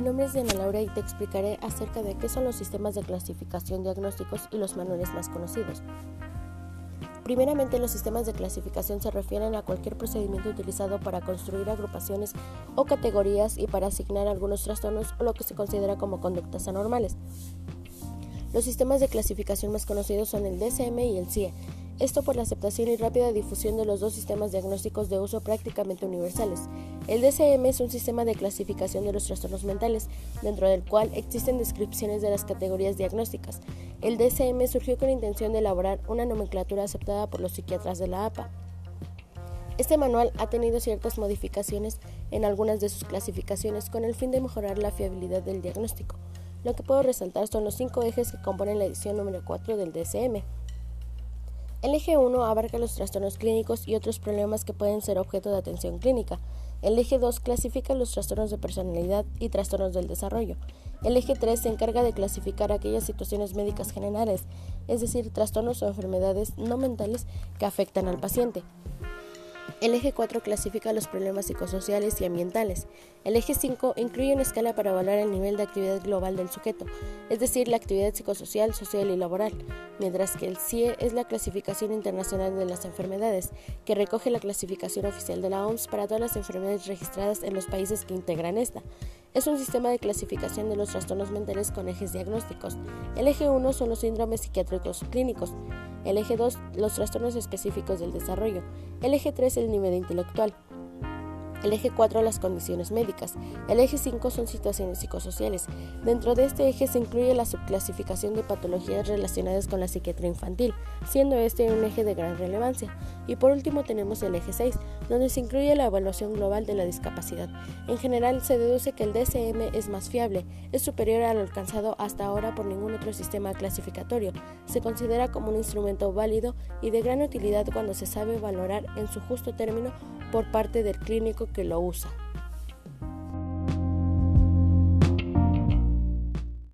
nombre es Diana Laura y te explicaré acerca de qué son los sistemas de clasificación diagnósticos y los manuales más conocidos. Primeramente, los sistemas de clasificación se refieren a cualquier procedimiento utilizado para construir agrupaciones o categorías y para asignar algunos trastornos o lo que se considera como conductas anormales. Los sistemas de clasificación más conocidos son el DSM y el CIE, esto por la aceptación y rápida difusión de los dos sistemas diagnósticos de uso prácticamente universales. El DSM es un sistema de clasificación de los trastornos mentales, dentro del cual existen descripciones de las categorías diagnósticas. El DSM surgió con la intención de elaborar una nomenclatura aceptada por los psiquiatras de la APA. Este manual ha tenido ciertas modificaciones en algunas de sus clasificaciones con el fin de mejorar la fiabilidad del diagnóstico. Lo que puedo resaltar son los cinco ejes que componen la edición número 4 del DSM. El eje 1 abarca los trastornos clínicos y otros problemas que pueden ser objeto de atención clínica. El eje 2 clasifica los trastornos de personalidad y trastornos del desarrollo. El eje 3 se encarga de clasificar aquellas situaciones médicas generales, es decir, trastornos o enfermedades no mentales que afectan al paciente. El eje 4 clasifica los problemas psicosociales y ambientales. El eje 5 incluye una escala para evaluar el nivel de actividad global del sujeto, es decir, la actividad psicosocial, social y laboral, mientras que el CIE es la clasificación internacional de las enfermedades, que recoge la clasificación oficial de la OMS para todas las enfermedades registradas en los países que integran esta. Es un sistema de clasificación de los trastornos mentales con ejes diagnósticos. El eje 1 son los síndromes psiquiátricos clínicos. El eje 2, los trastornos específicos del desarrollo. El eje 3, el nivel intelectual. El eje 4 las condiciones médicas. El eje 5 son situaciones psicosociales. Dentro de este eje se incluye la subclasificación de patologías relacionadas con la psiquiatría infantil, siendo este un eje de gran relevancia. Y por último tenemos el eje 6, donde se incluye la evaluación global de la discapacidad. En general se deduce que el DSM es más fiable, es superior a lo alcanzado hasta ahora por ningún otro sistema clasificatorio. Se considera como un instrumento válido y de gran utilidad cuando se sabe valorar en su justo término por parte del clínico que lo usa.